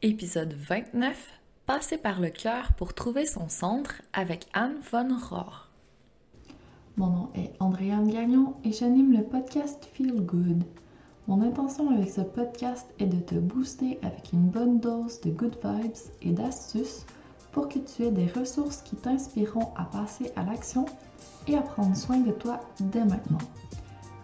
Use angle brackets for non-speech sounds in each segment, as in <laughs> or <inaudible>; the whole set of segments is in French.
Épisode 29 Passer par le cœur pour trouver son centre avec Anne von Rohr. Mon nom est Andréane Gagnon et j'anime le podcast Feel Good. Mon intention avec ce podcast est de te booster avec une bonne dose de good vibes et d'astuces pour que tu aies des ressources qui t'inspireront à passer à l'action et à prendre soin de toi dès maintenant.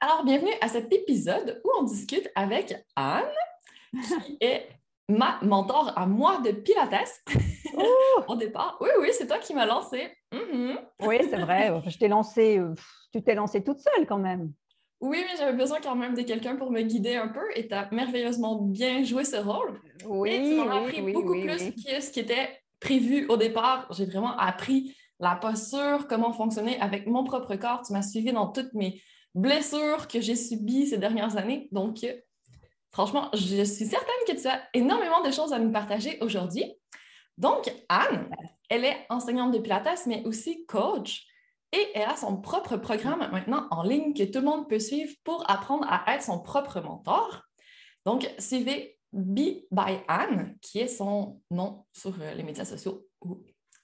Alors, bienvenue à cet épisode où on discute avec Anne, qui <laughs> est ma mentor à moi de Pilates <laughs> au départ. Oui, oui, c'est toi qui m'as lancé. Mm-hmm. Oui, c'est vrai. <laughs> Je t'ai lancé, tu t'es lancée toute seule quand même. Oui, mais j'avais besoin quand même de quelqu'un pour me guider un peu et tu as merveilleusement bien joué ce rôle. Oui, et tu m'en as appris beaucoup plus que ce qui était prévu au départ. J'ai vraiment appris la posture, comment fonctionner avec mon propre corps. Tu m'as suivi dans toutes mes blessures que j'ai subies ces dernières années. Donc, euh, franchement, je suis certaine que tu as énormément de choses à nous partager aujourd'hui. Donc, Anne, elle est enseignante de Pilates, mais aussi coach. Et elle a son propre programme maintenant en ligne que tout le monde peut suivre pour apprendre à être son propre mentor. Donc, suivez Be by Anne, qui est son nom sur euh, les médias sociaux, ou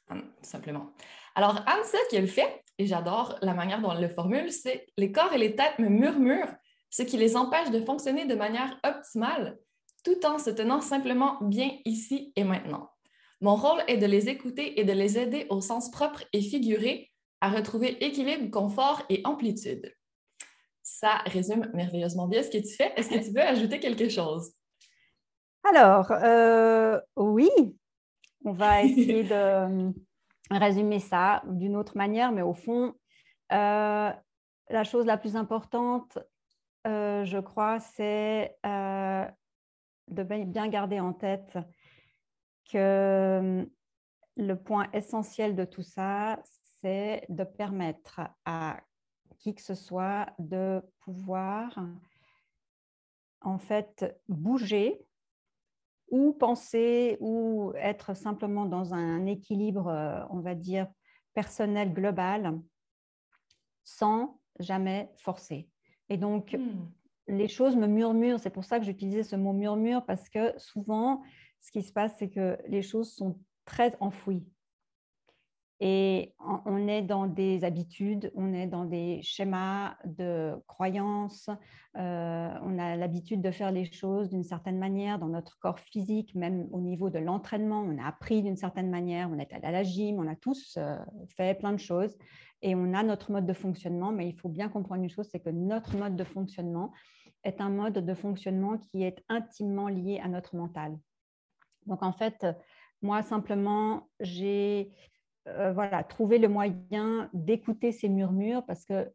Anne, tout simplement. Alors, Anne, ce qu'elle fait, et j'adore la manière dont elle le formule, c'est les corps et les têtes me murmurent, ce qui les empêche de fonctionner de manière optimale, tout en se tenant simplement bien ici et maintenant. Mon rôle est de les écouter et de les aider au sens propre et figuré à retrouver équilibre, confort et amplitude. Ça résume merveilleusement bien ce que tu fais. Est-ce que tu veux ajouter quelque chose? Alors, euh, oui, on va essayer de <laughs> résumer ça d'une autre manière, mais au fond, euh, la chose la plus importante, euh, je crois, c'est euh, de bien garder en tête que le point essentiel de tout ça, c'est de permettre à qui que ce soit de pouvoir en fait bouger ou penser ou être simplement dans un équilibre, euh, on va dire, personnel global, sans jamais forcer. Et donc, hmm. les choses me murmurent. C'est pour ça que j'utilisais ce mot murmure, parce que souvent, ce qui se passe, c'est que les choses sont très enfouies. Et on est dans des habitudes, on est dans des schémas de croyances, euh, on a l'habitude de faire les choses d'une certaine manière dans notre corps physique, même au niveau de l'entraînement, on a appris d'une certaine manière, on est allé à la gym, on a tous euh, fait plein de choses et on a notre mode de fonctionnement, mais il faut bien comprendre une chose, c'est que notre mode de fonctionnement est un mode de fonctionnement qui est intimement lié à notre mental. Donc en fait, moi simplement, j'ai euh, voilà, trouver le moyen d'écouter ces murmures parce que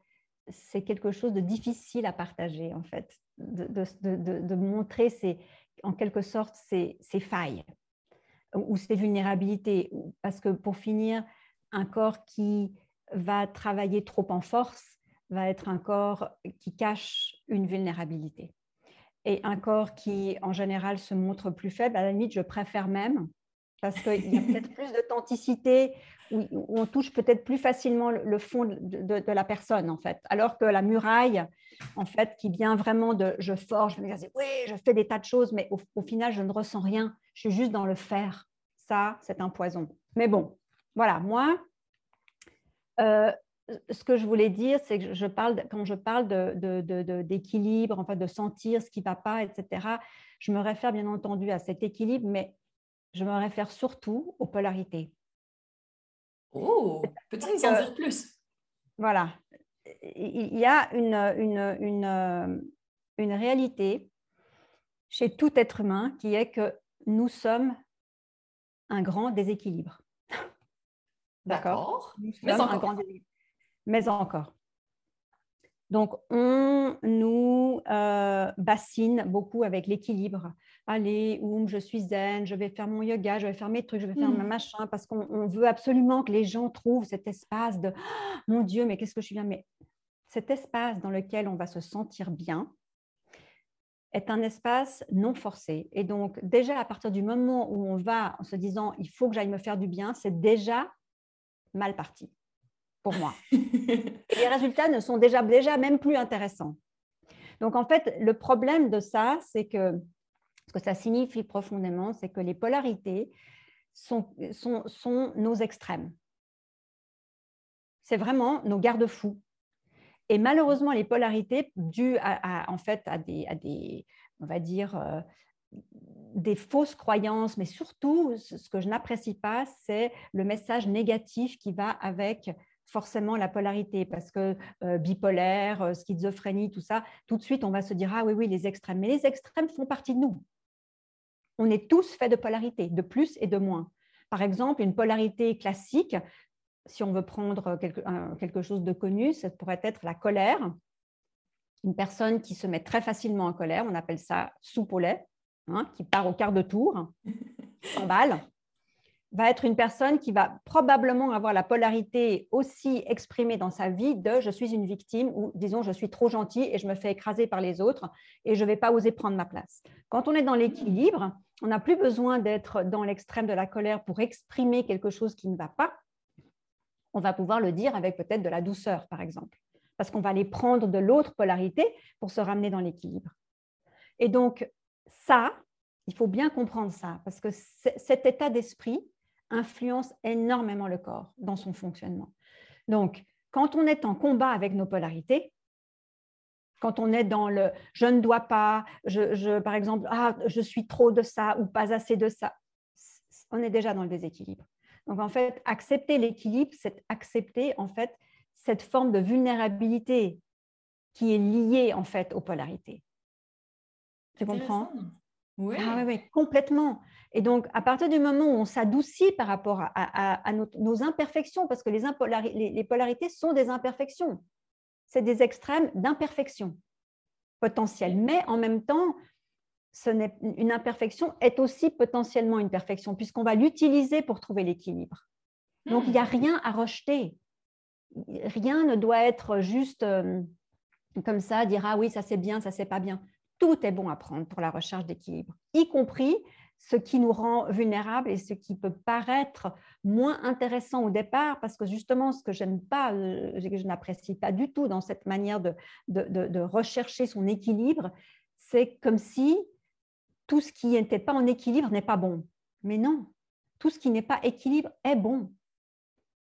c'est quelque chose de difficile à partager, en fait, de, montrer en quelque sorte ses, failles ou ses vulnérabilités. Parce que pour finir, un corps qui va travailler trop en force va être un corps qui cache une vulnérabilité. Et un corps qui, en général, se montre plus faible, à la limite, je préfère même, parce qu'il y a peut-être <laughs> plus d'authenticité, où, on touche peut-être plus facilement le fond de, la personne, en fait. Alors que la muraille, en fait, qui vient vraiment de je forge, je oui, je fais des tas de choses, mais au, final, je ne ressens rien. Je suis juste dans le faire. Ça, c'est un poison. Mais bon, voilà, moi, euh, ce que je voulais dire, c'est que je parle, quand je parle d'équilibre, de, en fait, de sentir ce qui ne va pas, etc., je me réfère bien entendu à cet équilibre, mais je me réfère surtout aux polarités. Oh, peux-tu nous en dire plus? Voilà. Il y a une, une, une, une réalité chez tout être humain qui est que nous sommes un grand déséquilibre. <laughs> D'accord? Mais encore. Mais encore. Donc, on nous euh, bassine beaucoup avec l'équilibre. Allez, oum, je suis zen, je vais faire mon yoga, je vais faire mes trucs, je vais faire ma hmm. machin, parce qu'on veut absolument que les gens trouvent cet espace de oh, mon Dieu, mais qu'est-ce que je suis bien Mais cet espace dans lequel on va se sentir bien est un espace non forcé. Et donc, déjà, à partir du moment où on va en se disant il faut que j'aille me faire du bien, c'est déjà mal parti pour moi. les résultats ne sont déjà, déjà même plus intéressants. Donc, en fait, le problème de ça, c'est que ce que ça signifie profondément, c'est que les polarités sont, nos extrêmes. C'est vraiment nos garde-fous. Et malheureusement, les polarités, dues à, en fait à des, on va dire, euh, des fausses croyances, mais surtout, ce que je n'apprécie pas, c'est le message négatif qui va avec forcément la polarité, parce que euh, bipolaire, euh, schizophrénie, tout ça, tout de suite, on va se dire, ah oui, oui, les extrêmes. Mais les extrêmes font partie de nous. On est tous faits de polarité, de plus et de moins. Par exemple, une polarité classique, si on veut prendre quelque, chose de connu, ça pourrait être la colère. Une personne qui se met très facilement en colère, on appelle ça lait, hein, qui part au quart de tour, s'emballe va être une personne qui va probablement avoir la polarité aussi exprimée dans sa vie de je suis une victime ou disons je suis trop gentil et je me fais écraser par les autres et je ne vais pas oser prendre ma place. Quand on est dans l'équilibre, on n'a plus besoin d'être dans l'extrême de la colère pour exprimer quelque chose qui ne va pas. On va pouvoir le dire avec peut-être de la douceur, par exemple, parce qu'on va aller prendre de l'autre polarité pour se ramener dans l'équilibre. Et donc, ça, il faut bien comprendre ça, parce que cet état d'esprit, influence énormément le corps dans son fonctionnement. Donc, quand on est en combat avec nos polarités, quand on est dans le je ne dois pas, je, par exemple, ah, je suis trop de ça ou pas assez de ça, on est déjà dans le déséquilibre. Donc, en fait, accepter l'équilibre, c'est accepter, en fait, cette forme de vulnérabilité qui est liée, en fait, aux polarités. Tu comprends? Oui. Ah oui, complètement. Et donc, à partir du moment où on s'adoucit par rapport à, nos, imperfections, parce que les, les, polarités sont des imperfections, c'est des extrêmes d'imperfection potentielle. Mais en même temps, ce une imperfection est aussi potentiellement une perfection, puisqu'on va l'utiliser pour trouver l'équilibre. Donc, il n'y a hmm. rien à rejeter. Rien ne doit être juste euh, comme ça, dire ah oui, ça c'est bien, ça c'est pas bien tout est bon à prendre pour la recherche d'équilibre, y compris ce qui nous rend vulnérables et ce qui peut paraître moins intéressant au départ, parce que justement, ce que j'aime pas, euh, que je n'apprécie pas du tout dans cette manière de, de, rechercher son équilibre, c'est comme si tout ce qui n'était pas en équilibre n'est pas bon. Mais non, tout ce qui n'est pas équilibre est bon.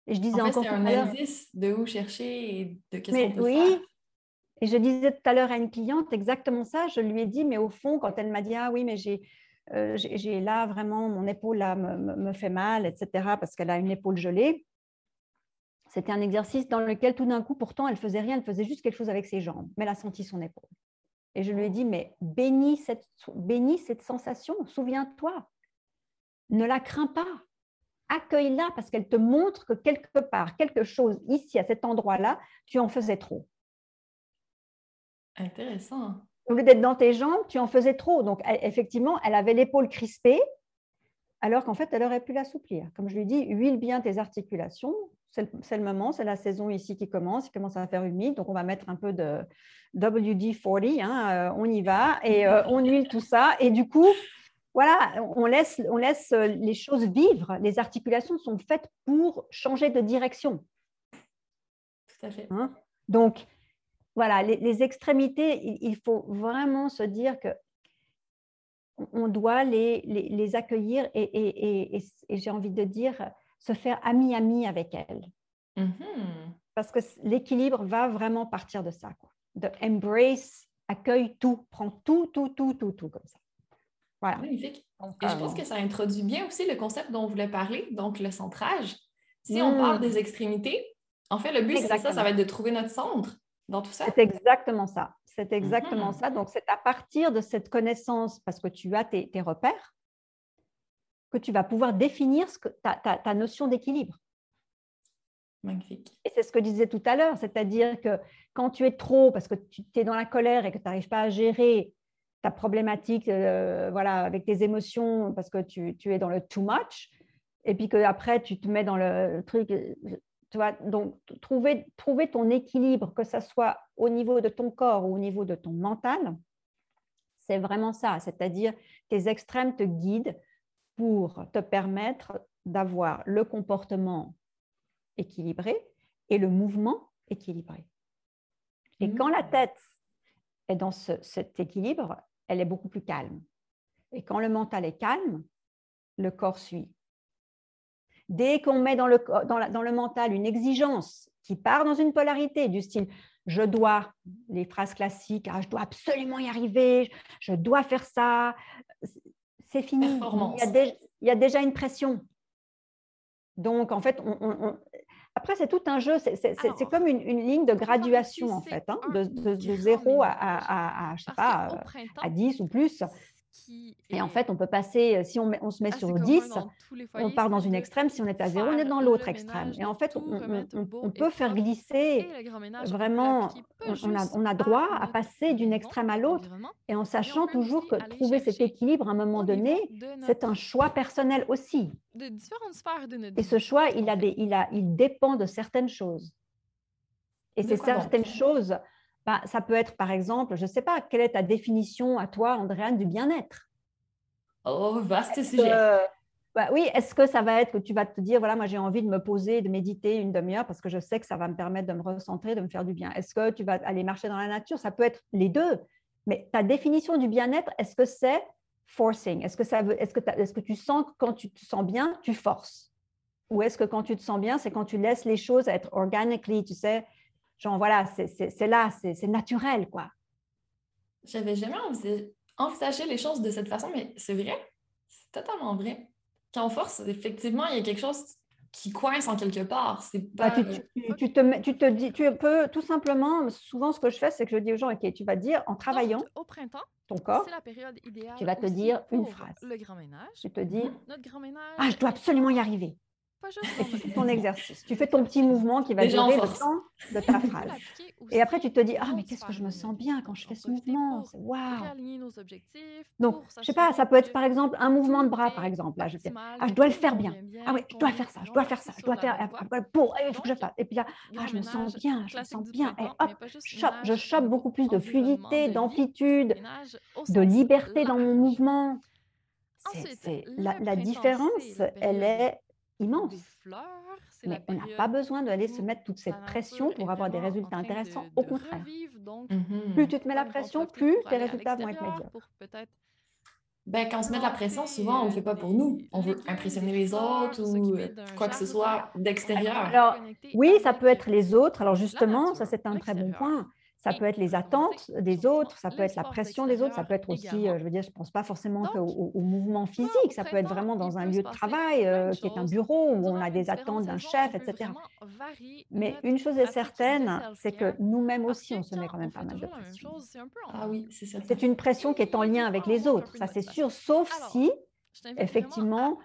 Et je disais en encore c'est un indice de où chercher et de qu'est-ce qu'on peut oui, faire. Et je disais tout à l'heure à une cliente exactement ça. Je lui ai dit, mais au fond, quand elle m'a dit, ah oui, mais j'ai euh, là vraiment, mon épaule là, me, fait mal, etc., parce qu'elle a une épaule gelée. C'était un exercice dans lequel tout d'un coup, pourtant, elle faisait rien, elle faisait juste quelque chose avec ses jambes, mais elle a senti son épaule. Et je lui ai dit, mais bénis cette, bénis cette sensation, souviens-toi, ne la crains pas, accueille-la parce qu'elle te montre que quelque part, quelque chose ici, à cet endroit-là, tu en faisais trop. Intéressant. Au lieu d'être dans tes jambes, tu en faisais trop. Donc, effectivement, elle avait l'épaule crispée, alors qu'en fait, elle aurait pu l'assouplir. Comme je lui dis, huile bien tes articulations. C'est le, moment, c'est la saison ici qui commence. Il commence à faire humide, donc on va mettre un peu de WD-40. Hein, euh, on y va et euh, on huile tout ça. Et du coup, voilà, on laisse, on laisse les choses vivre. Les articulations sont faites pour changer de direction. Tout à fait. Hein. donc, voilà, les, extrémités, il, faut vraiment se dire que on doit les, les, accueillir et, j'ai envie de dire se faire ami-ami avec elles. Mm-hmm. Parce que l'équilibre va vraiment partir de ça. Quoi. De embrace, accueille tout, prends tout, tout, tout, tout, tout comme ça. Voilà. Magnifique. et je pense que ça introduit bien aussi le concept dont on voulait parler, donc le centrage. Si on parle mm. des extrémités, en fait, le but, c'est ça, ça va être de trouver notre centre dans tout ça? C'est exactement ça. C'est exactement mm-hmm. ça. Donc, c'est à partir de cette connaissance, parce que tu as tes, repères, que tu vas pouvoir définir ce que, ta, notion d'équilibre. Magnifique. Et c'est ce que je disais tout à l'heure, c'est-à-dire que quand tu es trop, parce que tu es dans la colère et que tu n'arrives pas à gérer ta problématique euh, voilà, avec tes émotions, parce que tu, tu, es dans le too much, et puis que après tu te mets dans le truc, tu vois, donc, trouver, trouver ton équilibre, que ce soit au niveau de ton corps ou au niveau de ton mental, c'est vraiment ça. C'est-à-dire, tes extrêmes te guident pour te permettre d'avoir le comportement équilibré et le mouvement équilibré. Et quand la mmh. tête est dans cet équilibre, elle est beaucoup plus calme. Et quand le mental est calme, le corps suit. Dès qu'on met dans le, dans, le mental une exigence qui part dans une polarité du style je dois, les phrases classiques, ah, je dois absolument y arriver, je dois faire ça, c'est fini. Il y, a déjà, une pression. Donc, en fait, on, après, c'est tout un jeu, c'est comme une, ligne de graduation, en fait, hein, de, de, 0 à, à, à, je sais pas, à 10 ou plus. Et en fait, on peut passer, euh, si on, on se met ah, sur 10, on part dans une extrême, si on est à 0, on est dans l'autre extrême. Et en fait, on, peut faire glisser vraiment, on a, on a droit à passer d'une extrême à l'autre, et en sachant toujours que trouver cet équilibre à un moment donné, c'est un choix personnel aussi. Et ce choix, il, a des, il, a, il dépend de certaines choses. Et c'est certaines choses bah, ça peut être, par exemple, je ne sais pas, quelle est ta définition à toi, Andréane, du bien-être? Oh, vaste sujet. Bah oui, est-ce que ça va être que tu vas te dire, voilà, moi j'ai envie de me poser, de méditer une demi-heure parce que je sais que ça va me permettre de me recentrer, de me faire du bien. Est-ce que tu vas aller marcher dans la nature? Ça peut être les deux. Mais ta définition du bien-être, est-ce que c'est forcing? Est-ce que, ça veut, est-ce, que est-ce que tu sens que quand tu te sens bien, tu forces? Ou est-ce que quand tu te sens bien, c'est quand tu laisses les choses être organically, tu sais, Genre, voilà, c'est là, c'est naturel, quoi. J'avais jamais envisagé les choses de cette façon, mais c'est vrai. C'est totalement vrai. Quand on force, effectivement, il y a quelque chose qui coince en quelque part. C'est bah, pas... tu, te, tu te dis, tu peux tout simplement, souvent ce que je fais, c'est que je dis aux gens, ok, tu vas dire en travaillant au printemps, ton corps, la période idéale tu vas te dire une phrase. Le grand ménage. Tu te dis, notre grand ménage, ah, je dois absolument y arriver et <laughs> tu fais ton exercice. Tu fais ton petit mouvement qui va durer le temps de ta <laughs> phrase. Et après, tu te dis, ah, mais qu'est-ce que je me sens bien quand je fais ce mouvement. Waouh. Donc, je sais pas, ça peut être par exemple un mouvement de bras, par exemple. Là, je, ah, je dois le faire bien. Ah oui, je dois faire ça, je dois faire ça, je dois faire. Pour, il faut que je fasse. Et puis là, ah, je me sens bien, je me sens bien. Et hop, je chope beaucoup plus de fluidité, d'amplitude, de liberté dans mon mouvement. La, la différence, elle est immense. Mais on n'a pas besoin d'aller se mettre toute cette pression pour avoir des résultats intéressants. Au contraire, mmh plus tu te mets la pression, plus tes résultats vont être médiocres. Ben, quand on se met de la pression, souvent, on ne le fait pas pour nous. On veut impressionner les autres ou euh, quoi que ce soit d'extérieur. Alors, oui, ça peut être les autres. Alors, justement, ça, c'est un très bon point. Ça peut être les attentes des autres, ça peut être la pression des autres, ça peut être aussi, euh, je veux dire, je ne pense pas forcément au, mouvement physique, ça peut être vraiment dans un lieu de travail euh, qui est un bureau où on a des attentes d'un chef, etc. Mais une chose est certaine, c'est que nous-mêmes aussi, on se met quand même pas mal de pression. Ah oui, c'est C'est une pression qui est en lien avec les autres, ça c'est sûr, sauf si, effectivement,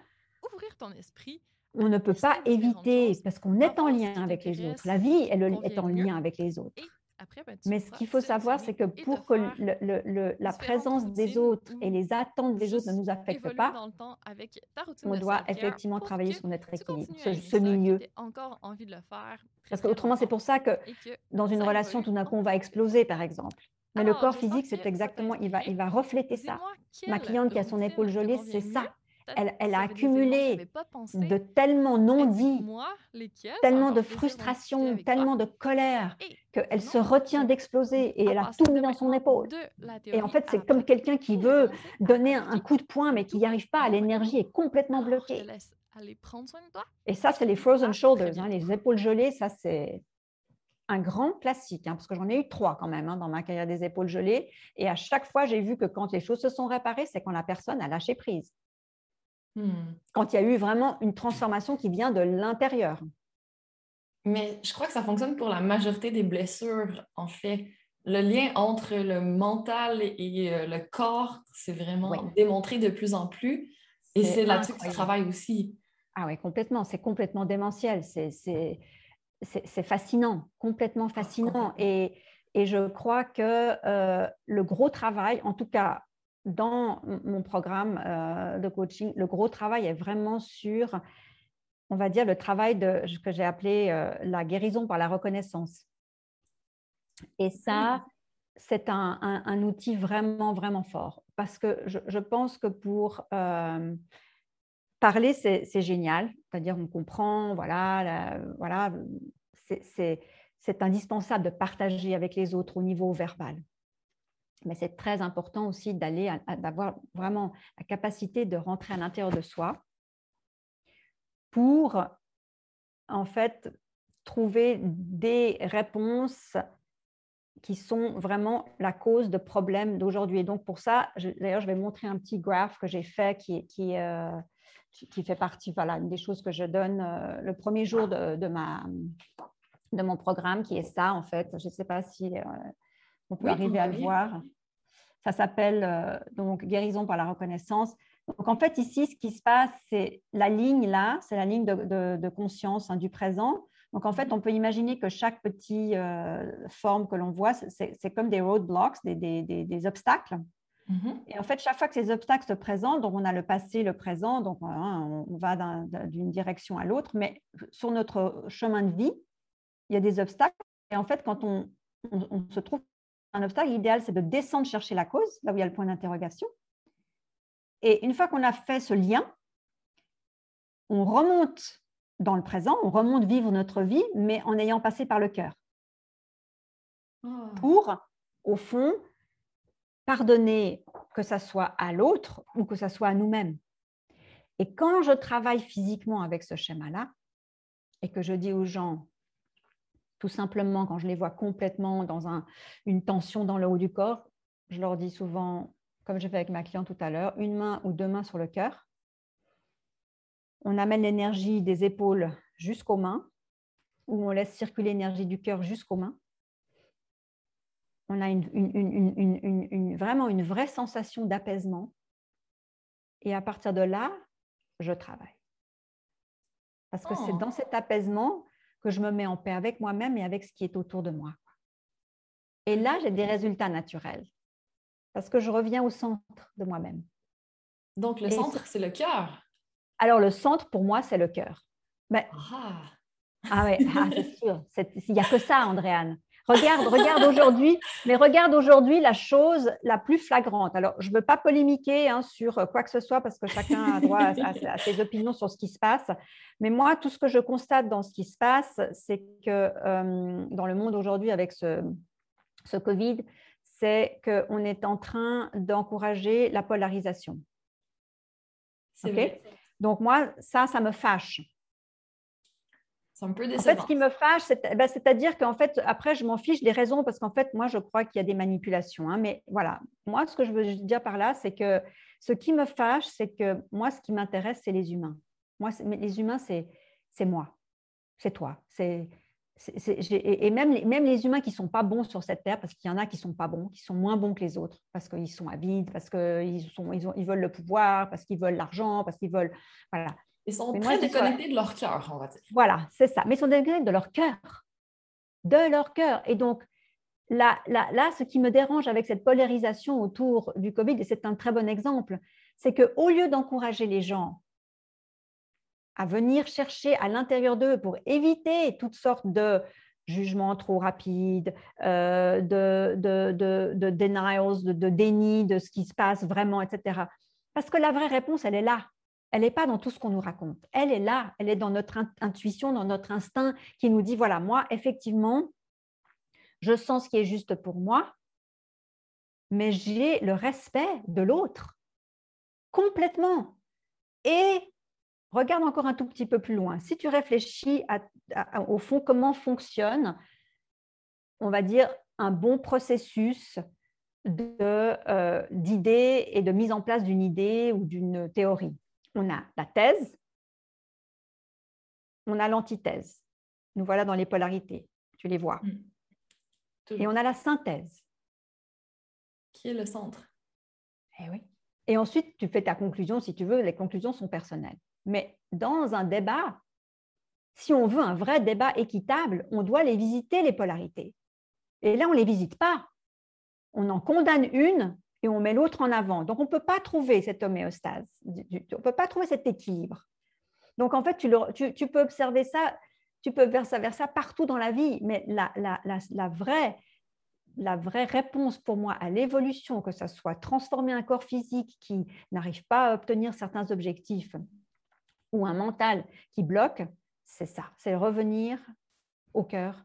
on ne peut pas éviter, parce qu'on est en lien avec les autres. La vie, elle est en lien avec les autres. Ben, Mais ce qu'il faut savoir, c'est que pour que la présence des autres et les attentes des autres ne nous affectent pas, on doit effectivement travailler sur notre équilibre, ce, milieu. Encore envie de le faire. Parce qu'autrement, c'est pour ça que dans une relation, tout d'un coup, on va exploser, par exemple. Mais le corps physique, c'est exactement, il va, il va refléter ça. Ma cliente qui a son épaule gelée, c'est ça elle, a accumulé de tellement non-dits, tellement de frustration, tellement de colère, qu'elle se retient d'exploser et elle a tout mis dans son épaule. Et en fait, c'est comme quelqu'un qui veut donner un coup de poing, mais qui n'y arrive pas, l'énergie est complètement bloquée. Et ça, c'est les frozen shoulders, hein, les épaules gelées, ça c'est un grand classique, hein, parce que j'en ai eu trois quand même hein, dans ma carrière des épaules gelées. Et à chaque fois, j'ai vu que quand les choses se sont réparées, c'est quand la personne a lâché prise. Hmm. Quand il y a eu vraiment une transformation qui vient de l'intérieur. Mais je crois que ça fonctionne pour la majorité des blessures, en fait. Le lien entre le mental et euh, le corps, c'est vraiment démontré de plus en plus. Et c'est là-dessus que tu travailles aussi. Ah oui, complètement. C'est complètement démentiel. C'est fascinant, complètement fascinant. Et, et, je crois que euh, le gros travail, en tout cas dans mon programme euh, de coaching, le gros travail est vraiment sur, on va dire, le travail de, que j'ai appelé euh, la guérison par la reconnaissance. Et ça, c'est un, outil vraiment, vraiment fort. Parce que je, pense que pour euh, parler, c'est génial. C'est-à-dire, on comprend, voilà, voilà c'est indispensable de partager avec les autres au niveau verbal mais c'est très important aussi d'aller, d'avoir vraiment la capacité de rentrer à l'intérieur de soi pour en fait trouver des réponses qui sont vraiment la cause de problèmes d'aujourd'hui. Et donc pour ça, d'ailleurs, je vais montrer un petit graphe que j'ai fait qui, qui, euh, qui fait partie, voilà, des choses que je donne euh, le premier jour de, ma, de mon programme, qui est ça en fait. Je ne sais pas si... Euh, on peut arriver à le voir. Ça s'appelle euh, donc guérison par la reconnaissance. Donc en fait ici, ce qui se passe, c'est la ligne là, c'est la ligne de, conscience hein, du présent. Donc en fait, on peut imaginer que chaque petite euh, forme que l'on voit, c'est comme des roadblocks, des, des, obstacles. Mm-hmm. Et en fait, chaque fois que ces obstacles se présentent, donc on a le passé, le présent, donc hein, on va d'une direction à l'autre, mais sur notre chemin de vie, il y a des obstacles. Et en fait, quand on, on se trouve un obstacle, l'idéal, c'est de descendre chercher la cause, là où il y a le point d'interrogation. Et une fois qu'on a fait ce lien, on remonte dans le présent, on remonte vivre notre vie, mais en ayant passé par le cœur. Oh. Pour, au fond, pardonner que ça soit à l'autre ou que ça soit à nous-mêmes. Et quand je travaille physiquement avec ce schéma-là, et que je dis aux gens, tout simplement, quand je les vois complètement dans une tension dans le haut du corps, je leur dis souvent, comme j'ai fait avec ma cliente tout à l'heure, une main ou deux mains sur le cœur. On amène l'énergie des épaules jusqu'aux mains, ou on laisse circuler l'énergie du cœur jusqu'aux mains. On a vraiment une vraie sensation d'apaisement. Et à partir de là, je travaille. Parce que c'est oh. dans cet apaisement que je me mets en paix avec moi-même et avec ce qui est autour de moi. Et là, j'ai des résultats naturels parce que je reviens au centre de moi-même. Donc, le centre, c'est le cœur. Alors, le centre, pour moi, c'est le cœur. Mais... Ah, ah ouais, ah, c'est sûr. Il n'y a que ça, Andréane. Regarde, regarde aujourd'hui, mais regarde aujourd'hui la chose la plus flagrante. Alors, je ne veux pas polémiquer hein, sur quoi que ce soit parce que chacun a droit à, ses opinions sur ce qui se passe. Mais moi, tout ce que je constate dans ce qui se passe, c'est que euh, dans le monde aujourd'hui avec ce, ce Covid, c'est qu'on est en train d'encourager la polarisation. Donc moi, ça, ça me fâche. C'est un peu En fait, ce qui me fâche, ben, c'est-à-dire qu'en fait, après, je m'en fiche des raisons parce qu'en fait, moi, je crois qu'il y a des manipulations. Hein, mais voilà, moi, ce que je veux dire par là, c'est que ce qui me fâche, c'est que moi, ce qui m'intéresse, c'est les humains. Moi, les humains, c'est moi, c'est toi. C'est et même les, même les humains qui ne sont pas bons sur cette terre, parce qu'il y en a qui ne sont pas bons, qui sont moins bons que les autres, parce qu'ils sont avides, parce qu'ils ils, ils veulent le pouvoir, parce qu'ils veulent l'argent, parce qu'ils veulent. Voilà. Ils sont très déconnectés de leur cœur, on va dire. Voilà, c'est ça. Mais ils sont déconnectés de leur cœur. De leur cœur. Et donc, là, là, ce qui me dérange avec cette polarisation autour du Covid, et c'est un très bon exemple, c'est qu'au lieu d'encourager les gens à venir chercher à l'intérieur d'eux pour éviter toutes sortes de jugements trop rapides, euh, de, de, de, denials, de, de déni de ce qui se passe vraiment, etc. Parce que la vraie réponse, elle est là. Elle n'est pas dans tout ce qu'on nous raconte. Elle est là. Elle est dans notre intuition, dans notre instinct qui nous dit, voilà, moi, effectivement, je sens ce qui est juste pour moi, mais j'ai le respect de l'autre complètement. Et regarde encore un tout petit peu plus loin. Si tu réfléchis au fond comment fonctionne, on va dire, un bon processus euh, d'idées et de mise en place d'une idée ou d'une théorie. On a la thèse, on a l'antithèse. Nous voilà dans les polarités, tu les vois. Mm. Et on a la synthèse. Qui est le centre. Eh oui. Et ensuite, tu fais ta conclusion, si tu veux, les conclusions sont personnelles. Mais dans un débat, si on veut un vrai débat équitable, on doit les visiter, les polarités. Et là, on ne les visite pas. On en condamne une et on met l'autre en avant. Donc, on ne peut pas trouver cette homéostase, on ne peut pas trouver cet équilibre. Donc, en fait, tu, peux observer ça, tu peux vers ça, vers ça partout dans la vie, mais la, la vraie la vraie réponse pour moi à l'évolution, que ce soit transformer un corps physique qui n'arrive pas à obtenir certains objectifs ou un mental qui bloque, c'est ça, c'est revenir au cœur,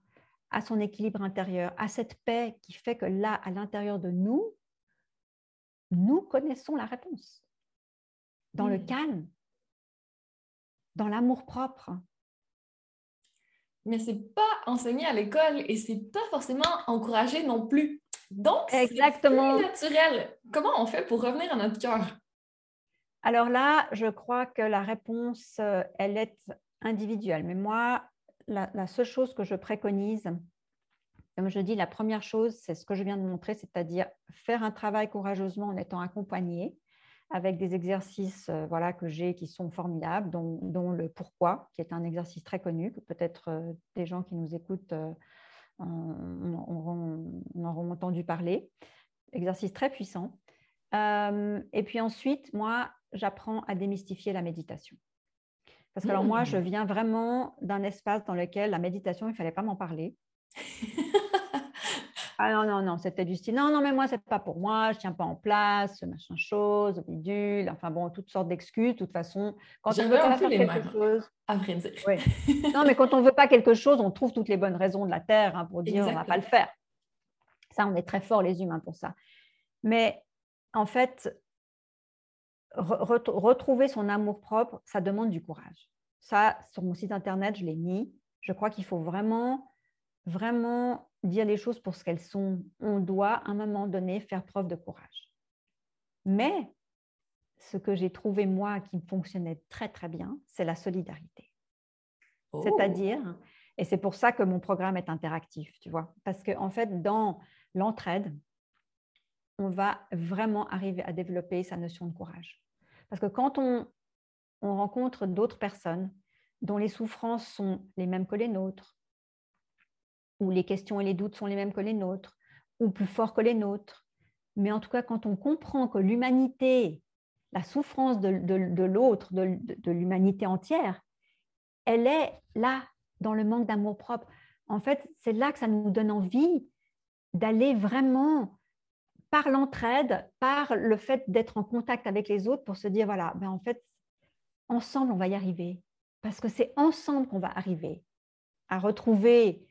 à son équilibre intérieur, à cette paix qui fait que là, à l'intérieur de nous, nous connaissons la réponse. Dans le calme, dans l'amour propre, mais c'est pas enseigné à l'école et c'est pas forcément encouragé non plus. Donc, c'est naturel. Comment on fait pour revenir à notre cœur? Alors là, je crois que la réponse, euh, elle est individuelle. Mais moi, la, la seule chose que je préconise, comme je dis, la première chose, c'est ce que je viens de montrer, c'est-à-dire faire un travail courageusement en étant accompagné avec des exercices euh, voilà, que j'ai qui sont formidables, dont, le pourquoi, qui est un exercice très connu, que peut-être euh, des gens qui nous écoutent euh, en auront, entendu parler. Exercice très puissant. et puis ensuite, moi, j'apprends à démystifier la méditation. Parce que alors moi, je mmh. viens vraiment d'un espace dans lequel la méditation, il ne fallait pas m'en parler. <laughs> Ah non, non, non, c'était du style, non, non, mais moi, c'est pas pour moi, je tiens pas en place, machin chose, bidule, enfin bon, toutes sortes d'excuses. De toute façon, quand on veut pas faire quelque chose. À vrai dire. non, mais quand on veut pas quelque chose, on trouve toutes les bonnes raisons de la Terre hein, pour dire on va pas le faire. Ça, on est très forts, les humains, pour ça. Mais en fait, retrouver son amour propre, ça demande du courage. Ça, sur mon site internet, je l'ai mis. Je crois qu'il faut vraiment, vraiment dire les choses pour ce qu'elles sont. On doit, à un moment donné, faire preuve de courage. Mais ce que j'ai trouvé, moi, qui fonctionnait très, très bien, c'est la solidarité. Oh. C'est-à-dire, et c'est pour ça que mon programme est interactif, tu vois, parce qu'en en fait, dans l'entraide, on va vraiment arriver à développer sa notion de courage. Parce que quand on, on rencontre d'autres personnes dont les souffrances sont les mêmes que les nôtres, où les questions et les doutes sont les mêmes que les nôtres, ou plus forts que les nôtres. Mais en tout cas, quand on comprend que l'humanité, la souffrance de, l'autre, de, l'humanité entière, elle est là, dans le manque d'amour propre. En fait, c'est là que ça nous donne envie d'aller vraiment par l'entraide, par le fait d'être en contact avec les autres pour se dire, voilà, ben en fait, ensemble, on va y arriver. Parce que c'est ensemble qu'on va arriver à retrouver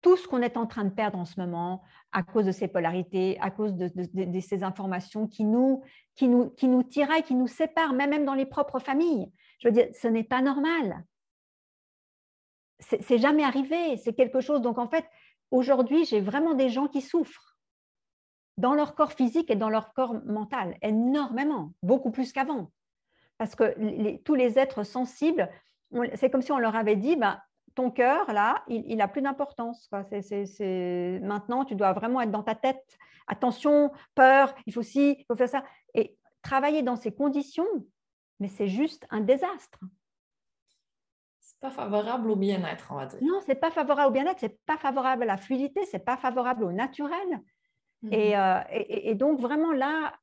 tout ce qu'on est en train de perdre en ce moment à cause de ces polarités, à cause de, ces informations qui nous, qui, nous, qui nous tiraillent, qui nous séparent, même, dans les propres familles. Je veux dire, ce n'est pas normal. C'est jamais arrivé, c'est quelque chose. Donc en fait, aujourd'hui, j'ai vraiment des gens qui souffrent dans leur corps physique et dans leur corps mental, énormément, beaucoup plus qu'avant. Parce que tous les êtres sensibles, c'est comme si on leur avait dit, ben, ton cœur, là, il n'a plus d'importance. Maintenant, tu dois vraiment être dans ta tête. Attention, peur, il faut ci, il faut faire ça. Et travailler dans ces conditions, mais c'est juste un désastre. pas favorable au bien-être, on va dire. Non, c'est pas favorable au bien-être, c'est pas favorable à la fluidité, c'est pas favorable au naturel. Mhm. Euh, et, donc, vraiment là,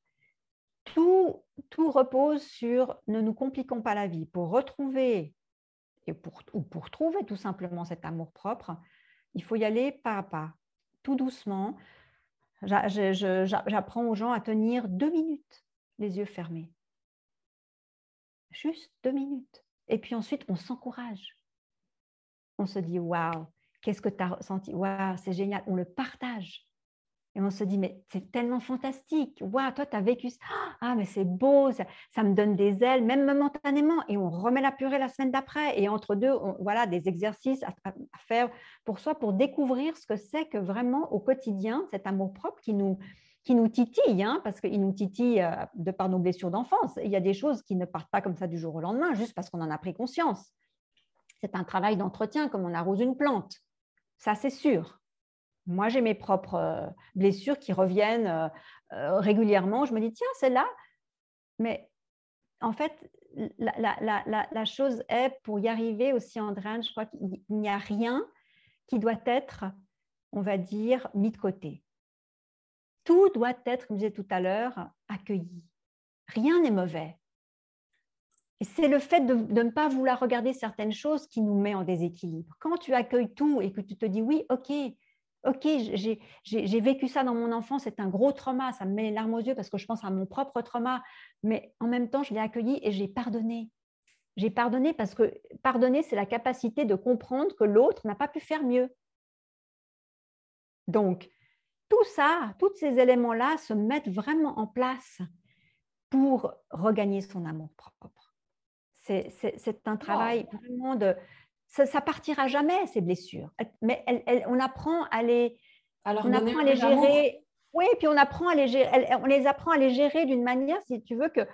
tout, tout repose sur ne nous compliquons pas la vie. Pour retrouver, et pour, ou pour trouver tout simplement cet amour propre, il faut y aller pas à pas, tout doucement. J'apprends aux gens à tenir deux minutes les yeux fermés. Juste deux minutes. Et puis ensuite, on s'encourage. On se dit, waouh, qu'est-ce que tu as ressenti? Waouh, c'est génial. On le partage. Et on se dit, mais c'est tellement fantastique. Waouh, toi, tu as vécu ça. Ah, mais c'est beau, ça, me donne des ailes, même momentanément. Et on remet la purée la semaine d'après. Et entre deux, voilà, des exercices à, faire pour soi, pour découvrir ce que c'est que vraiment au quotidien, cet amour propre qui nous, qui nous titille, hein, parce qu'il nous titille euh, de par nos blessures d'enfance. Il y a des choses qui ne partent pas comme ça du jour au lendemain, juste parce qu'on en a pris conscience. C'est un travail d'entretien comme on arrose une plante. Ça, c'est sûr. Moi, j'ai mes propres euh, blessures qui reviennent euh, régulièrement. Je me dis, tiens, c'est là. Mais en fait, la, chose est, pour y arriver aussi, Andréane, je crois qu'il n'y a rien qui doit être, on va dire, mis de côté. Tout doit être, comme je disais tout à l'heure, accueilli. Rien n'est mauvais. C'est le fait de, ne pas vouloir regarder certaines choses qui nous met en déséquilibre. Quand tu accueilles tout et que tu te dis oui, ok, ok, j'ai vécu ça dans mon enfance, c'est un gros trauma, ça me met les larmes aux yeux parce que je pense à mon propre trauma, mais en même temps, je l'ai accueilli et j'ai pardonné. J'ai pardonné parce que pardonner, c'est la capacité de comprendre que l'autre n'a pas pu faire mieux. Donc, tout ça, tous ces éléments-là se mettent vraiment en place pour regagner son amour propre. C'est un travail vraiment de, ça, partira jamais ces blessures, mais on apprend à les, on apprend à les gérer. Oui, puis on apprend à les gérer, on les apprend à les gérer d'une manière, si tu veux, que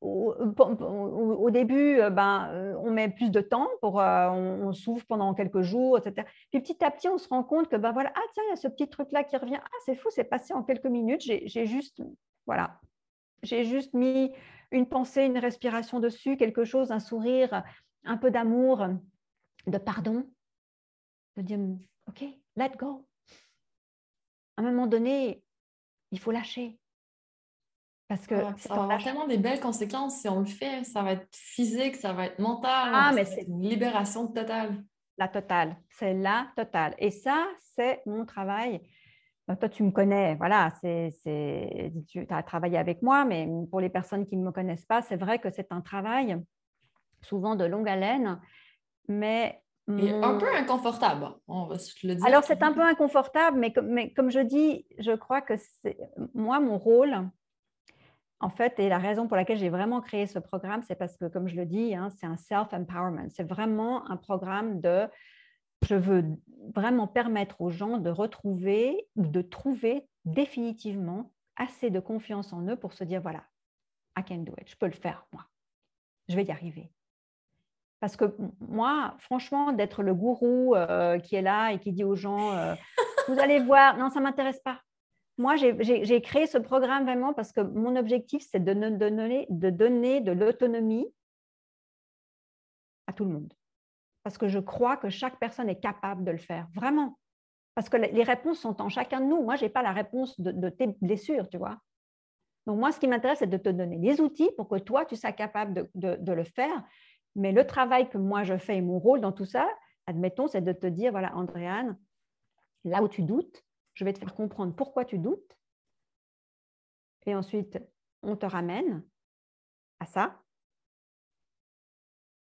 au, début, euh, ben, euh, on met plus de temps, pour, euh, on, souffre pendant quelques jours, etc. Puis petit à petit, on se rend compte que, ben voilà, ah tiens, il y a ce petit truc-là qui revient. Ah, c'est fou, c'est passé en quelques minutes. J'ai juste, voilà, j'ai juste mis une pensée, une respiration dessus, quelque chose, un sourire, un peu d'amour, de pardon, de dire, OK, let go. À un moment donné, il faut lâcher. Parce que ça va avoir tellement des belles conséquences si on le fait. Ça va être physique, ça va être mental. Ah, mais c'est une libération totale. La totale. C'est la totale. Et ça, c'est mon travail. Bah, toi, tu me connais, voilà, c'est, tu as travaillé avec moi, mais pour les personnes qui ne me connaissent pas, c'est vrai que c'est un travail souvent de longue haleine mais un peu inconfortable, on va se le dire. Alors, c'est un peu inconfortable, mais comme, mais comme je dis, je crois que c'est moi, mon rôle, en fait, et la raison pour laquelle j'ai vraiment créé ce programme, c'est parce que, comme je le dis, hein, c'est un self-empowerment. C'est vraiment un programme de, je veux vraiment permettre aux gens de retrouver ou de trouver définitivement assez de confiance en eux pour se dire, voilà, I can do it, je peux le faire, moi. Je vais y arriver. Parce que moi, franchement, d'être le gourou euh, qui est là et qui dit aux gens, euh, <laughs> vous allez voir, non, ça ne m'intéresse pas. Moi, j'ai créé ce programme vraiment parce que mon objectif, c'est de, donner, de donner de l'autonomie à tout le monde. Parce que je crois que chaque personne est capable de le faire, vraiment. Parce que les réponses sont en chacun de nous. Moi, je n'ai pas la réponse de, tes blessures, tu vois. Donc, moi, ce qui m'intéresse, c'est de te donner les outils pour que toi, tu sois capable de le faire mais le travail que moi je fais et mon rôle dans tout ça, admettons, c'est de te dire, voilà, Andréane, là où tu doutes, je vais te faire comprendre pourquoi tu doutes. Et ensuite, on te ramène à ça.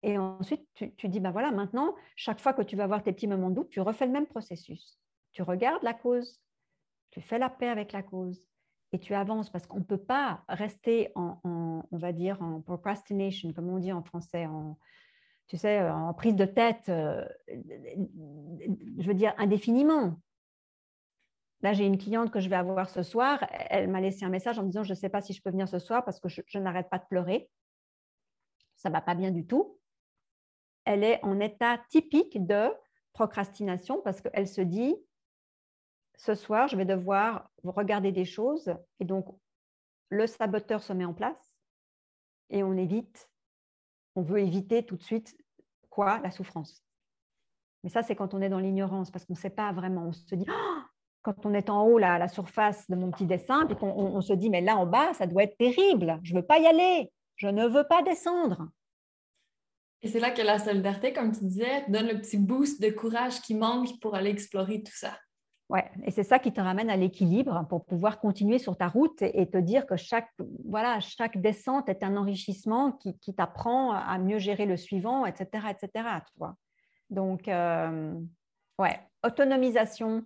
Et ensuite, tu, tu dis, ben voilà, maintenant, chaque fois que tu vas avoir tes petits moments de doute, tu refais le même processus. Tu regardes la cause, tu fais la paix avec la cause, et tu avances parce qu'on ne peut pas rester en, on va dire, en procrastination, comme on dit en français, en, tu sais, en prise de tête, euh, je veux dire, indéfiniment. Là, j'ai une cliente que je vais avoir ce soir. Elle m'a laissé un message en me disant, je ne sais pas si je peux venir ce soir parce que je, je n'arrête pas de pleurer. Ça ne va pas bien du tout. Elle est en état typique de procrastination parce qu'elle se dit, ce soir, je vais devoir regarder des choses et donc le saboteur se met en place et on évite, on veut éviter tout de suite quoi? La souffrance. Mais ça, c'est quand on est dans l'ignorance, parce qu'on ne sait pas vraiment. On se dit, oh quand on est en haut, là, à la surface de mon petit dessin, qu'on on, se dit, mais là en bas, ça doit être terrible, je ne veux pas y aller, je ne veux pas descendre. Et c'est là que la solidarité, comme tu disais, donne le petit boost de courage qui manque pour aller explorer tout ça. Ouais, et c'est ça qui te ramène à l'équilibre pour pouvoir continuer sur ta route et, te dire que chaque, voilà, chaque descente est un enrichissement qui, t'apprend à mieux gérer le suivant, etc. etc. Tu vois. Donc, euh, ouais, autonomisation,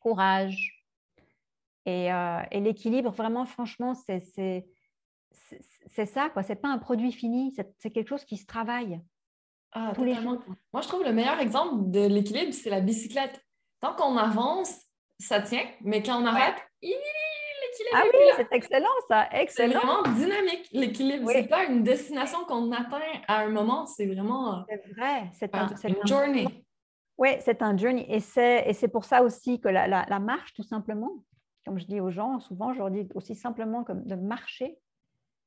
courage. Euh, et, l'équilibre, vraiment, franchement, c'est ça, quoi. C'est pas un produit fini, c'est quelque chose qui se travaille. Ah, tous les jours. Moi, je trouve le meilleur exemple de l'équilibre, c'est la bicyclette. Tant qu'on avance, ça tient, mais quand on arrête, l'équilibre. Ah oui, c'est excellent, ça. Excellent. C'est vraiment dynamique, l'équilibre. C'est pas une destination qu'on atteint à un moment, c'est vraiment. C'est vrai, c'est un, une journey. Oui, c'est un journey. Et c'est pour ça aussi que la, marche, tout simplement, comme je dis aux gens, souvent, je leur dis aussi simplement comme de marcher.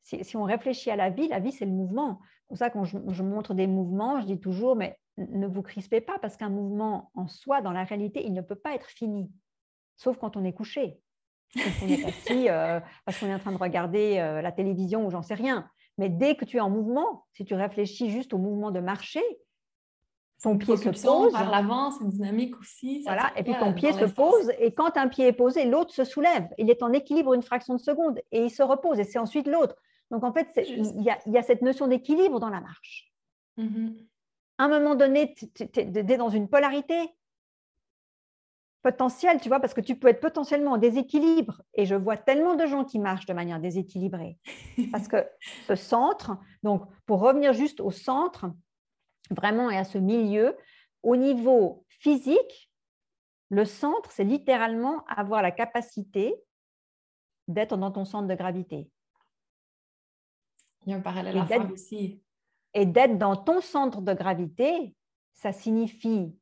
Si, on réfléchit à la vie, la vie, c'est le mouvement. C'est pour ça, quand je, montre des mouvements, je dis toujours, mais ne vous crispez pas, parce qu'un mouvement en soi, dans la réalité, il ne peut pas être fini, sauf quand on est couché. Quand on est assis euh, parce qu'on est en train de regarder euh, la télévision ou j'en sais rien. Mais dès que tu es en mouvement, si tu réfléchis juste au mouvement de marcher, ton pied se pose. Par l'avant, c'est dynamique aussi. Voilà, et puis ton pied se pose, et quand un pied est posé, l'autre se soulève. Il est en équilibre une fraction de seconde, et il se repose, et c'est ensuite l'autre. Donc en fait, il y, a, cette notion d'équilibre dans la marche. Mm-hmm. À un moment donné, tu es, dans une polarité potentielle, tu vois, parce que tu peux être potentiellement en déséquilibre. Et je vois tellement de gens qui marchent de manière déséquilibrée. parce que <laughs> ce centre, donc pour revenir juste au centre, vraiment et à ce milieu, au niveau physique, le centre, c'est littéralement avoir la capacité d'être dans ton centre de gravité. Il y a un parallèle à faire aussi. Et d'être dans ton centre de gravité, ça signifie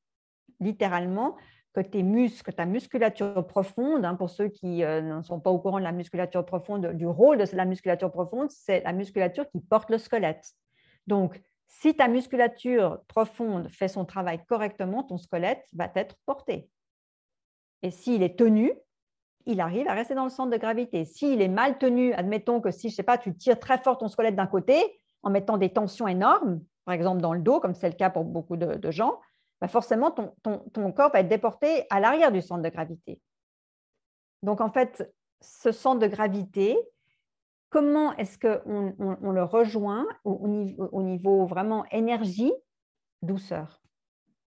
littéralement que tes muscles, ta musculature profonde, hein, pour ceux qui euh, ne sont pas au courant de la musculature profonde, du rôle de la musculature profonde, c'est la musculature qui porte le squelette. Donc, si ta musculature profonde fait son travail correctement, ton squelette va être porté. Et s'il est tenu, il arrive à rester dans le centre de gravité. S'il est mal tenu, admettons que si, je sais pas, tu tires très fort ton squelette d'un côté en mettant des tensions énormes, par exemple dans le dos, comme c'est le cas pour beaucoup de, gens, bah forcément, ton, corps va être déporté à l'arrière du centre de gravité. Donc, en fait, ce centre de gravité, comment est-ce qu'on on, le rejoint au, niveau, vraiment énergie, douceur?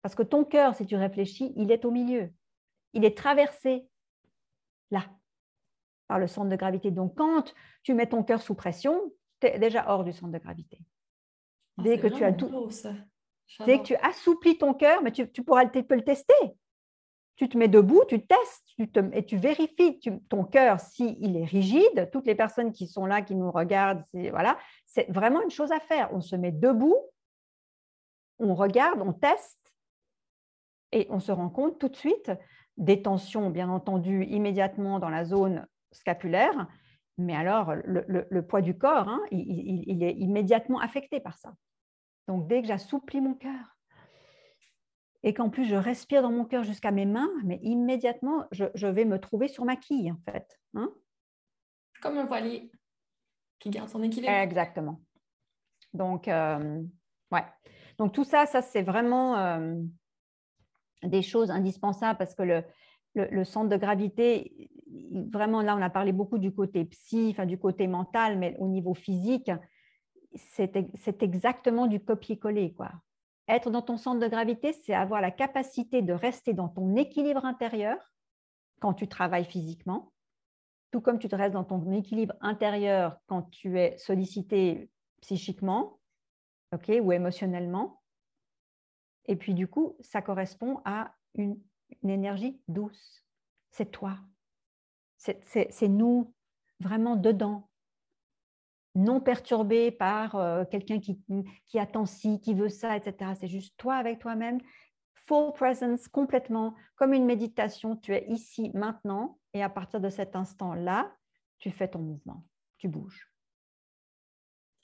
Parce que ton cœur, si tu réfléchis, il est au milieu. Il est traversé là, par le centre de gravité. Donc, quand tu mets ton cœur sous pression, tu es déjà hors du centre de gravité. Ah, dès que tu as tout. Dès que tu assouplis ton cœur, mais tu, pourras tu peux le tester tu te mets debout, tu testes tu te, et tu vérifies ton cœur s'il est rigide. Toutes les personnes qui sont là, qui nous regardent, c'est voilà, c'est vraiment une chose à faire. On se met debout, on regarde, on teste et on se rend compte tout de suite des tensions, bien entendu, immédiatement dans la zone scapulaire. Mais alors, le, poids du corps, hein, il est immédiatement affecté par ça. Donc, dès que j'assouplis mon cœur, et qu'en plus je respire dans mon cœur jusqu'à mes mains, mais immédiatement, je, vais me trouver sur ma quille, en fait. Hein. Comme un voilier qui garde son équilibre. Exactement. Donc, euh, ouais. Donc, tout ça, ça, c'est vraiment euh, des choses indispensables parce que le, le, centre de gravité, vraiment, là, on a parlé beaucoup du côté psy, enfin, du côté mental, mais au niveau physique, c'est exactement du copier-coller. Être dans ton centre de gravité, c'est avoir la capacité de rester dans ton équilibre intérieur quand tu travailles physiquement, tout comme tu te restes dans ton équilibre intérieur quand tu es sollicité psychiquement ou émotionnellement. Et puis du coup, ça correspond à une énergie douce. C'est toi. C'est nous vraiment dedans non perturbé par euh, quelqu'un qui, qui attend ci, qui veut ça, etc. C'est juste toi avec toi-même, full presence, complètement, comme une méditation. Tu es ici, maintenant, et à partir de cet instant-là, tu fais ton mouvement, tu bouges.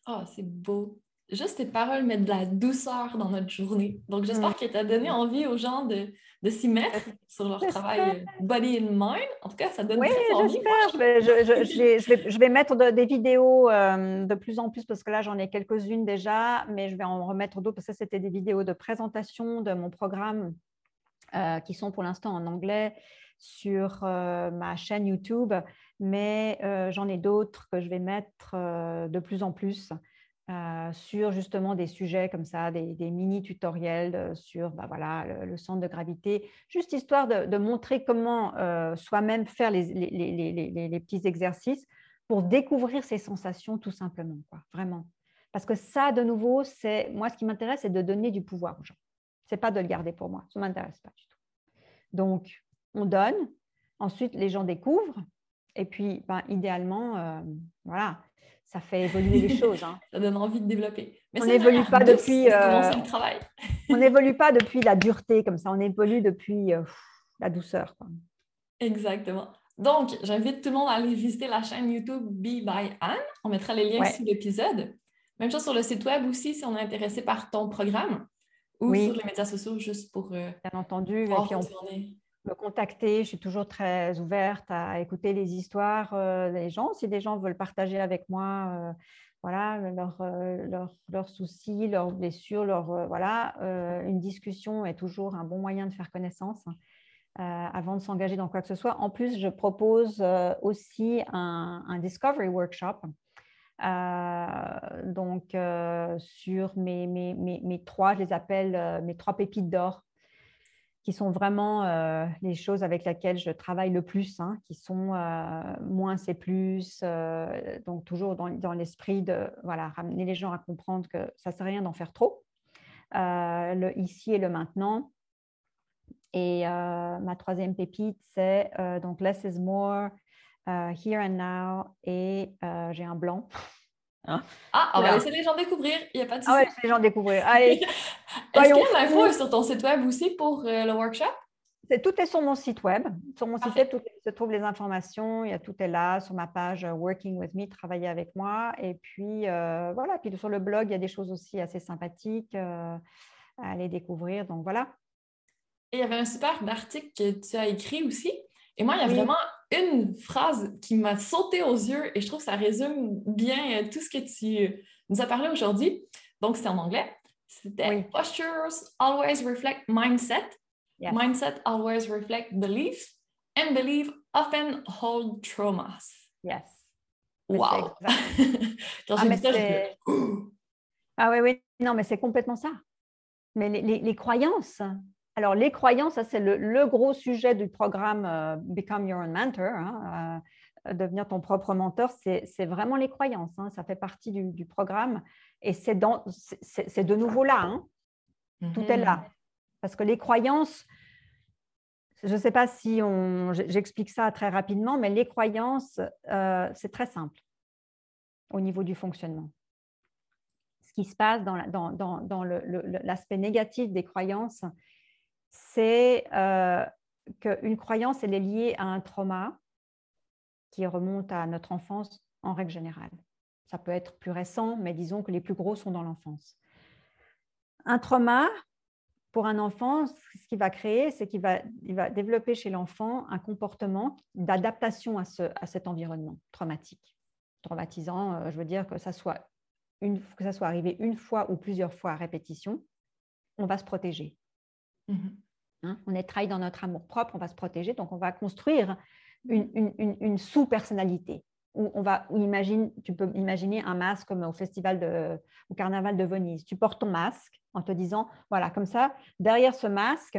Oh, c'est beau. Juste tes paroles mettent de la douceur dans notre journée. Donc, j'espère que tu as donné envie aux gens de, de s'y mettre sur leur travail body and mind. En tout cas, ça donne oui, très envie. Je vais, je, je, vais, je, vais, mettre des vidéos euh, de plus en plus parce que là, j'en ai quelques-unes déjà, mais je vais en remettre d'autres parce que c'était des vidéos de présentation de mon programme euh, qui sont pour l'instant en anglais sur euh, ma chaîne YouTube, mais j'en ai d'autres que je vais mettre de plus en plus. Euh, sur justement des sujets comme ça, des, mini tutoriels euh, sur bah voilà, le, centre de gravité, juste histoire de, montrer comment euh, soi-même faire les, les, petits exercices pour découvrir ses sensations tout simplement, quoi, vraiment. Parce que ça, de nouveau, c'est moi ce qui m'intéresse, c'est de donner du pouvoir aux gens. C'est pas de le garder pour moi, ça m'intéresse pas du tout. Donc, on donne, ensuite les gens découvrent, et puis, ben, idéalement, voilà, ça fait évoluer les choses. Hein. <laughs> ça donne envie de développer. Mais on n'évolue pas depuis. Euh, <laughs> on n'évolue pas depuis la dureté comme ça. On évolue depuis euh, la douceur. Exactement. Donc, j'invite tout le monde à aller visiter la chaîne YouTube Be by Anne. On mettra les liens sous l'épisode. Même chose sur le site web aussi si on est intéressé par ton programme ou sur les médias sociaux juste pour. Euh, Bien entendu. et puis on, me contacter. Je suis toujours très ouverte à écouter les histoires euh, des gens. Si des gens veulent partager avec moi euh, voilà, leurs leur, leur soucis, leurs blessures, leur, euh, voilà, une discussion est toujours un bon moyen de faire connaissance. avant de s'engager dans quoi que ce soit. En plus, je propose aussi un, Discovery Workshop donc, sur mes, mes, mes, mes, trois, je les appelle mes trois pépites d'or qui sont vraiment euh, les choses avec lesquelles je travaille le plus, hein, qui sont euh, moins c'est plus, euh, donc toujours dans, dans l'esprit de voilà, ramener les gens à comprendre que ça ne sert à rien d'en faire trop, le ici et le maintenant. Et ma troisième pépite, c'est donc Less is More, Here and Now, et j'ai un blanc. Hein? ah, on va laisser les gens découvrir. Il n'y a pas de souci. Ah ouais, les gens découvrir. Allez. <laughs> Est-ce qu'il y a l'info sur ton site web aussi pour euh, le workshop? tout est sur mon site web. Sur mon site web, tout, se trouve les informations. Il y a, tout est là sur ma page euh, Working with Me, travailler avec moi. Et puis, euh, voilà. Puis sur le blog, il y a des choses aussi assez sympathiques à aller découvrir. Donc, voilà. Et il y avait un super article que tu as écrit aussi. Et moi, il y a vraiment une phrase qui m'a sauté aux yeux et je trouve que ça résume bien euh, tout ce que tu nous as parlé aujourd'hui. Donc, c'est en anglais. C'était Postures always reflect mindset. Mindset always reflect belief. And belief often hold traumas. Yes. Wow! <laughs> ah, <gasps> ah oui, oui. Non, mais c'est complètement ça. Mais les, les croyances, alors, les croyances, ça c'est le, gros sujet du programme euh, Become Your Own Mentor, hein, euh, devenir ton propre mentor, c'est vraiment les croyances. Hein, ça fait partie du, programme et c'est de nouveau là. Hein. Tout est là. Mm-hmm. Parce que les croyances, je ne sais pas si j'explique ça très rapidement, mais les croyances, euh, c'est très simple au niveau du fonctionnement. Ce qui se passe dans, dans l'aspect négatif des croyances, c'est euh, qu'une croyance, elle est liée à un trauma qui remonte à notre enfance en règle générale. Ça peut être plus récent, mais disons que les plus gros sont dans l'enfance. Un trauma, pour un enfant, ce qu'il va créer, c'est qu'il va, développer chez l'enfant un comportement d'adaptation à cet environnement traumatique. Traumatisant, euh, je veux dire que ça, soit une, que ça soit arrivé une fois ou plusieurs fois à répétition, on va se protéger. Mhm. Hein, on est trahi dans notre amour propre, on va se protéger, donc on va construire une, sous-personnalité. Où on va, imagine, tu peux imaginer un masque comme au festival de, au carnaval de Venise. Tu portes ton masque en te disant, voilà, comme ça, derrière ce masque,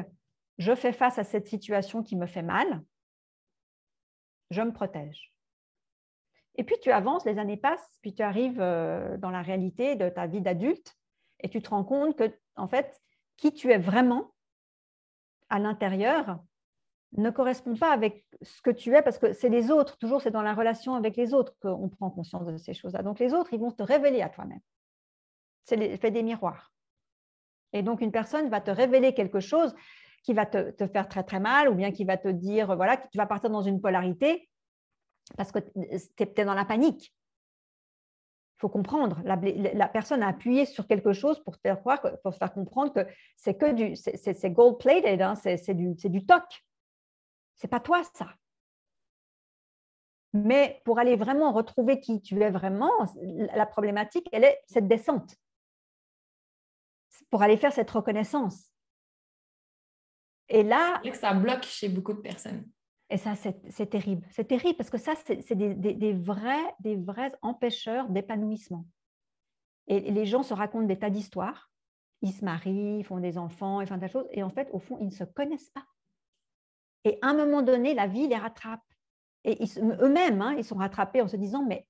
je fais face à cette situation qui me fait mal, je me protège. Et puis tu avances, les années passent, puis tu arrives euh, dans la réalité de ta vie d'adulte et tu te rends compte que, en fait, qui tu es vraiment, à l'intérieur ne correspond pas avec ce que tu es parce que c'est les autres, toujours c'est dans la relation avec les autres qu'on prend conscience de ces choses-là. Donc les autres, ils vont te révéler à toi-même. C'est l'effet des miroirs. Et donc une personne va te révéler quelque chose qui va te, faire très très mal ou bien qui va te dire, voilà, que tu vas partir dans une polarité parce que tu es, dans la panique. Il faut comprendre. La, personne a appuyé sur quelque chose pour faire croire, pour faire comprendre que c'est que du, c'est gold plated, hein, c'est du, du toc. C'est pas toi ça. Mais pour aller vraiment retrouver qui tu es vraiment, la problématique, elle est cette descente. Pour aller faire cette reconnaissance. Et là. ça bloque chez beaucoup de personnes. Et ça, c'est terrible. C'est terrible parce que ça, c'est des, vrais, empêcheurs d'épanouissement. Et les gens se racontent des tas d'histoires. Ils se marient, ils font des enfants, ils font des choses. Et en fait, au fond, ils ne se connaissent pas. Et à un moment donné, la vie les rattrape. Et eux-mêmes, hein, ils sont rattrapés en se disant, mais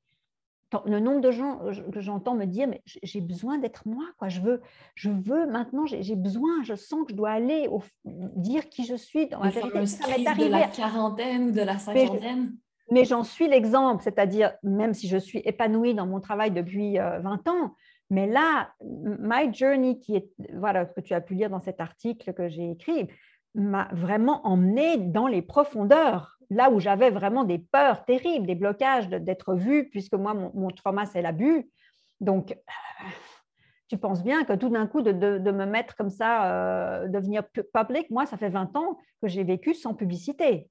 le nombre de gens que j'entends me dire, mais j'ai besoin d'être moi, quoi. Je veux, je veux maintenant, j'ai besoin, je sens que je dois aller au, dire qui je suis dans la vérité. Ça de la quarantaine ou de la cinquantaine. Mais, j'en suis l'exemple, c'est-à-dire même si je suis épanouie dans mon travail depuis 20 euh, ans, mais là, my journey qui est voilà que tu as pu lire dans cet article que j'ai écrit m'a vraiment emmené dans les profondeurs là où j'avais vraiment des peurs terribles, des blocages d'être vue, puisque moi, mon, trauma, c'est l'abus. Donc, euh, tu penses bien que tout d'un coup, de, me mettre comme ça, euh, devenir public, moi, ça fait 20 ans que j'ai vécu sans publicité.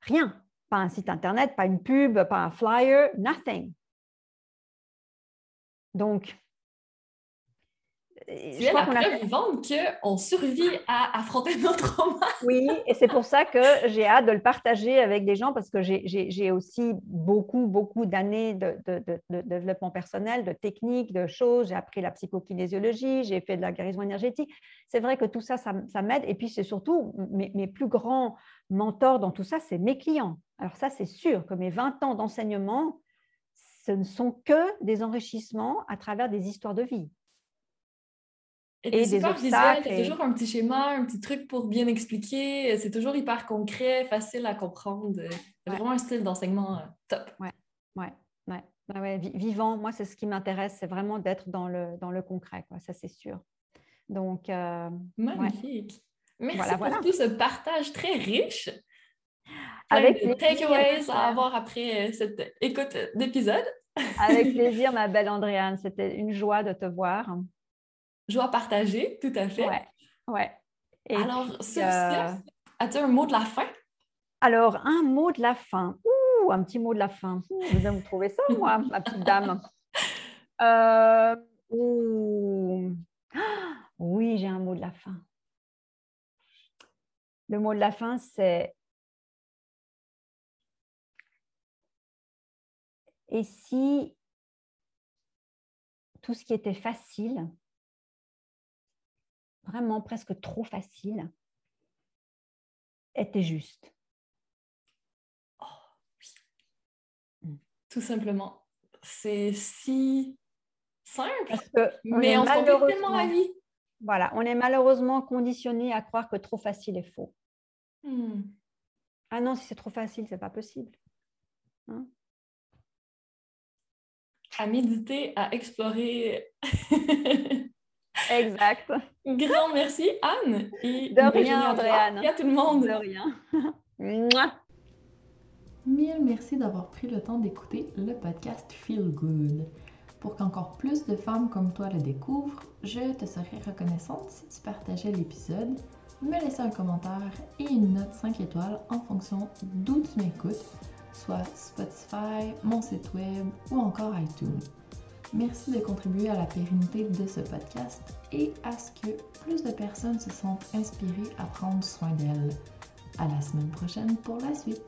Rien. Pas un site Internet, pas une pub, pas un flyer, nothing. Donc, c'est la preuve a... vivante qu'on survit à affronter notre trauma. <laughs> oui, et c'est pour ça que j'ai hâte de le partager avec des gens parce que j'ai aussi beaucoup, beaucoup d'années de, développement personnel, de techniques, de choses. J'ai appris la psychokinésiologie, j'ai fait de la guérison énergétique. C'est vrai que tout ça, ça, m'aide. Et puis, c'est surtout mes, mes plus grands mentors dans tout ça, c'est mes clients. Alors ça, c'est sûr que mes 20 ans d'enseignement, ce ne sont que des enrichissements à travers des histoires de vie. Et, des obstacles. C'est toujours un petit schéma, un petit truc pour bien expliquer. C'est toujours hyper concret, facile à comprendre. C'est vraiment un style d'enseignement euh, top. Ouais, ouais, ouais. ouais, Vivant, moi, c'est ce qui m'intéresse, c'est vraiment d'être dans le, dans le concret, quoi. ça c'est sûr. Donc, euh, magnifique. Merci pour tout ce partage très riche. Avec des takeaways à avoir après euh, cette écoute d'épisode. Avec <laughs> plaisir, ma belle Andréane. C'était une joie de te voir joie partagée, tout à fait. Ouais, ouais. Alors, sur euh... as-tu un mot de la fin? Alors, un mot de la fin. Ouh, un petit mot de la fin. vous allez me trouver ça, moi, ma petite dame? <laughs> Euh... oui, j'ai un mot de la fin. Le mot de la fin, c'est Et si tout ce qui était facile vraiment presque trop facile, était juste. Oh, mm. Tout simplement. C'est si simple, mais on se tellement la vie. Voilà, on est malheureusement conditionné à croire que trop facile est faux. Hmm. Ah non, si c'est trop facile, c'est pas possible. Hein? à méditer, à explorer. <laughs> Exact. Grand merci, Anne. Et de rien, Andréane. Et à tout le monde. De rien. Mille merci d'avoir pris le temps d'écouter le podcast Feel Good. Pour qu'encore plus de femmes comme toi le découvrent, je te serais reconnaissante si tu partageais l'épisode, me laissais un commentaire et une note 5 étoiles en fonction d'où tu m'écoutes, soit Spotify, mon site web ou encore iTunes. Merci de contribuer à la pérennité de ce podcast et à ce que plus de personnes se sentent inspirées à prendre soin d'elles. À la semaine prochaine pour la suite.